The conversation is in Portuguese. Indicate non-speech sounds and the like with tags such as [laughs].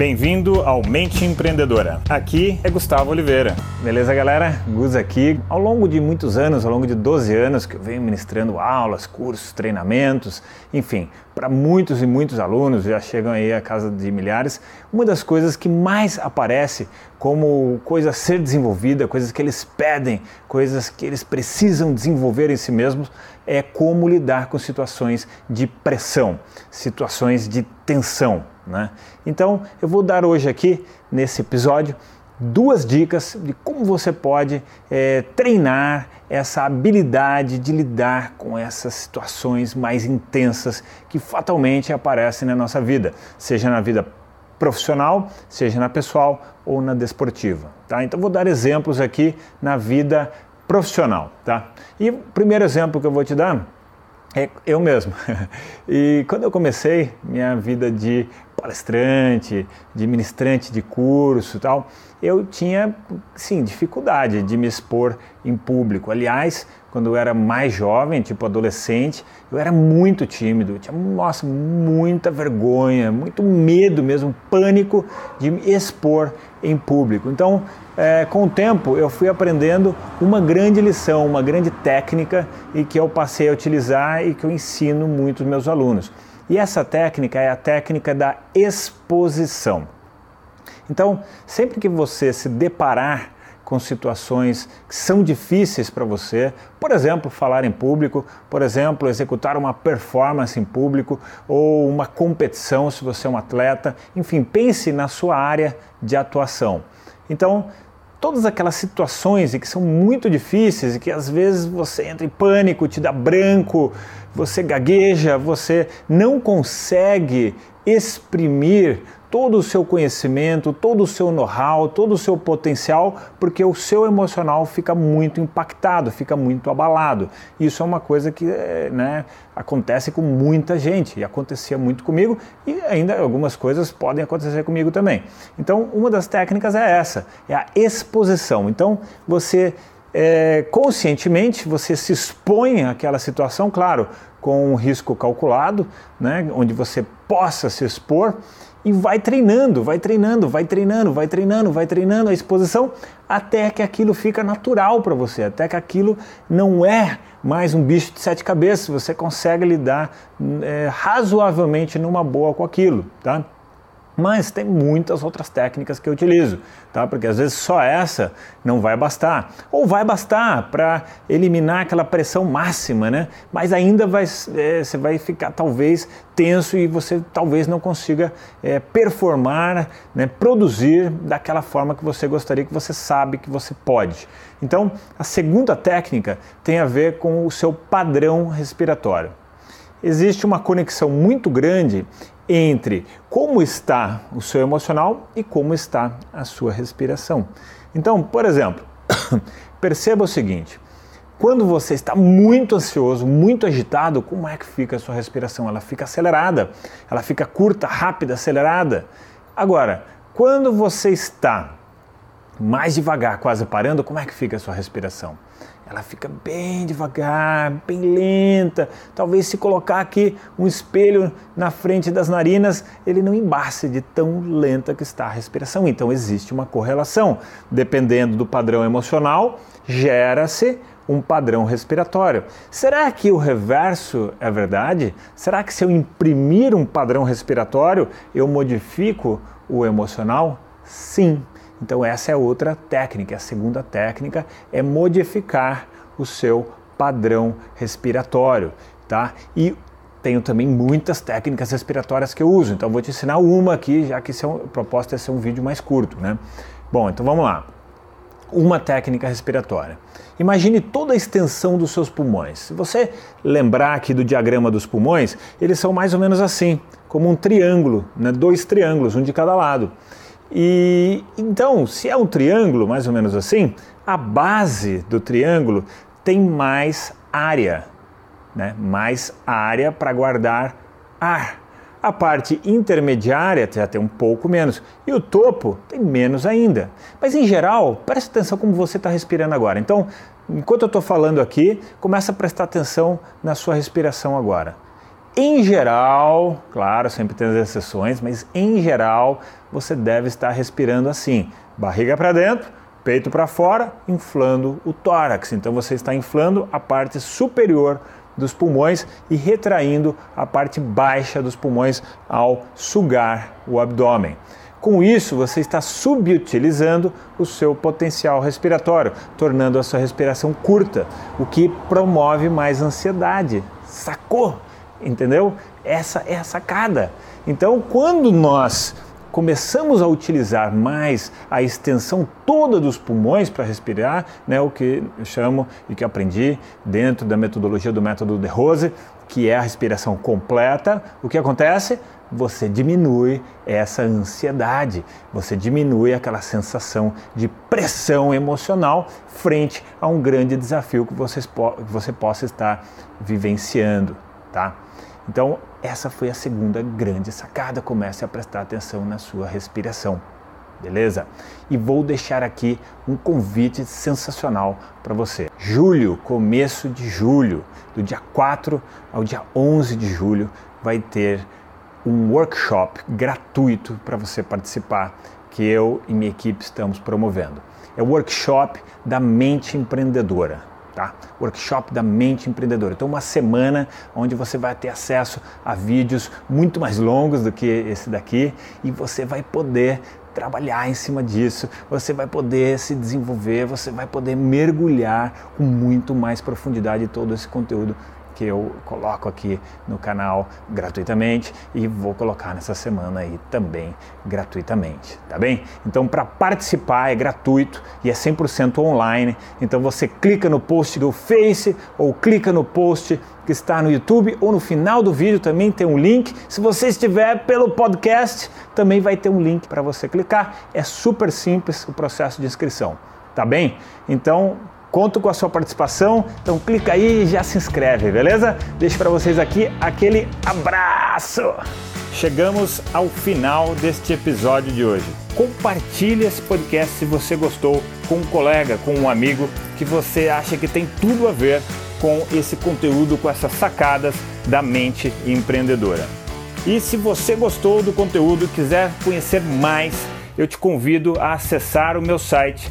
Bem-vindo ao Mente Empreendedora. Aqui é Gustavo Oliveira. Beleza, galera? Gus aqui. Ao longo de muitos anos, ao longo de 12 anos que eu venho ministrando aulas, cursos, treinamentos, enfim, para muitos e muitos alunos, já chegam aí a casa de milhares, uma das coisas que mais aparece como coisa a ser desenvolvida, coisas que eles pedem, coisas que eles precisam desenvolver em si mesmos, é como lidar com situações de pressão, situações de tensão. Né? Então, eu vou dar hoje aqui, nesse episódio, duas dicas de como você pode é, treinar essa habilidade de lidar com essas situações mais intensas que fatalmente aparecem na nossa vida, seja na vida profissional, seja na pessoal ou na desportiva. Tá? Então vou dar exemplos aqui na vida profissional. Tá? E o primeiro exemplo que eu vou te dar é eu mesmo. [laughs] E quando eu comecei minha vida de palestrante, de ministrante de curso tal, eu tinha, sim, dificuldade de me expor em público. Aliás, quando eu era mais jovem, tipo adolescente, eu era muito tímido, eu tinha, nossa, muita vergonha, muito medo mesmo, pânico de me expor em público. Então, é, com o tempo, eu fui aprendendo uma grande lição, uma grande técnica e que eu passei a utilizar e que eu ensino muito aos meus alunos. E essa técnica é a técnica da exposição. Então, sempre que você se deparar com situações que são difíceis para você, por exemplo, falar em público, por exemplo, executar uma performance em público ou uma competição, se você é um atleta, enfim, pense na sua área de atuação. Então, todas aquelas situações que são muito difíceis e que às vezes você entra em pânico, te dá branco, você gagueja, você não consegue exprimir todo o seu conhecimento, todo o seu know-how, todo o seu potencial, porque o seu emocional fica muito impactado, fica muito abalado. Isso é uma coisa que eh, né, acontece com muita gente e acontecia muito comigo e ainda algumas coisas podem acontecer comigo também. Então, uma das técnicas é essa, é a exposição. Então, você é, conscientemente você se expõe àquela situação, claro, com um risco calculado, né, onde você possa se expor e vai treinando, vai treinando, vai treinando, vai treinando, vai treinando a exposição até que aquilo fica natural para você, até que aquilo não é mais um bicho de sete cabeças, você consegue lidar é, razoavelmente numa boa com aquilo, tá? Mas tem muitas outras técnicas que eu utilizo, tá? Porque às vezes só essa não vai bastar. Ou vai bastar para eliminar aquela pressão máxima, né? Mas ainda vai, é, você vai ficar talvez tenso e você talvez não consiga é, performar, né? produzir daquela forma que você gostaria, que você sabe que você pode. Então, a segunda técnica tem a ver com o seu padrão respiratório existe uma conexão muito grande entre como está o seu emocional e como está a sua respiração. Então, por exemplo, [coughs] perceba o seguinte: quando você está muito ansioso, muito agitado, como é que fica a sua respiração? Ela fica acelerada, ela fica curta, rápida, acelerada. Agora, quando você está mais devagar, quase parando, como é que fica a sua respiração? ela fica bem devagar, bem lenta. Talvez se colocar aqui um espelho na frente das narinas, ele não embace de tão lenta que está a respiração. Então existe uma correlação. Dependendo do padrão emocional, gera-se um padrão respiratório. Será que o reverso é verdade? Será que se eu imprimir um padrão respiratório, eu modifico o emocional? Sim. Então essa é outra técnica, a segunda técnica é modificar o seu padrão respiratório, tá? E tenho também muitas técnicas respiratórias que eu uso, então vou te ensinar uma aqui, já que é a proposta é ser um vídeo mais curto, né? Bom, então vamos lá. Uma técnica respiratória. Imagine toda a extensão dos seus pulmões. Se você lembrar aqui do diagrama dos pulmões, eles são mais ou menos assim, como um triângulo, né? dois triângulos, um de cada lado. E então, se é um triângulo, mais ou menos assim, a base do triângulo tem mais área, né? mais área para guardar ar. A parte intermediária já tem um pouco menos e o topo tem menos ainda. Mas em geral, preste atenção como você está respirando agora. Então, enquanto eu estou falando aqui, começa a prestar atenção na sua respiração agora. Em geral, claro, sempre tem as exceções, mas em geral você deve estar respirando assim: barriga para dentro, peito para fora, inflando o tórax. Então você está inflando a parte superior dos pulmões e retraindo a parte baixa dos pulmões ao sugar o abdômen. Com isso, você está subutilizando o seu potencial respiratório, tornando a sua respiração curta, o que promove mais ansiedade. Sacou? Entendeu? Essa é a sacada. Então, quando nós começamos a utilizar mais a extensão toda dos pulmões para respirar, né, o que eu chamo e que aprendi dentro da metodologia do método de Rose, que é a respiração completa, o que acontece? Você diminui essa ansiedade, você diminui aquela sensação de pressão emocional frente a um grande desafio que você, que você possa estar vivenciando, tá? Então, essa foi a segunda grande sacada. Comece a prestar atenção na sua respiração. Beleza? E vou deixar aqui um convite sensacional para você. Julho, começo de julho, do dia 4 ao dia 11 de julho, vai ter um workshop gratuito para você participar que eu e minha equipe estamos promovendo. É o workshop da mente empreendedora tá? Workshop da mente empreendedora. Então, uma semana onde você vai ter acesso a vídeos muito mais longos do que esse daqui e você vai poder trabalhar em cima disso, você vai poder se desenvolver, você vai poder mergulhar com muito mais profundidade todo esse conteúdo que eu coloco aqui no canal gratuitamente e vou colocar nessa semana aí também gratuitamente, tá bem? Então para participar é gratuito e é 100% online. Então você clica no post do Face ou clica no post que está no YouTube ou no final do vídeo também tem um link. Se você estiver pelo podcast, também vai ter um link para você clicar. É super simples o processo de inscrição, tá bem? Então Conto com a sua participação, então clica aí e já se inscreve, beleza? Deixo para vocês aqui aquele abraço. Chegamos ao final deste episódio de hoje. Compartilhe esse podcast se você gostou com um colega, com um amigo que você acha que tem tudo a ver com esse conteúdo, com essas sacadas da mente empreendedora. E se você gostou do conteúdo e quiser conhecer mais, eu te convido a acessar o meu site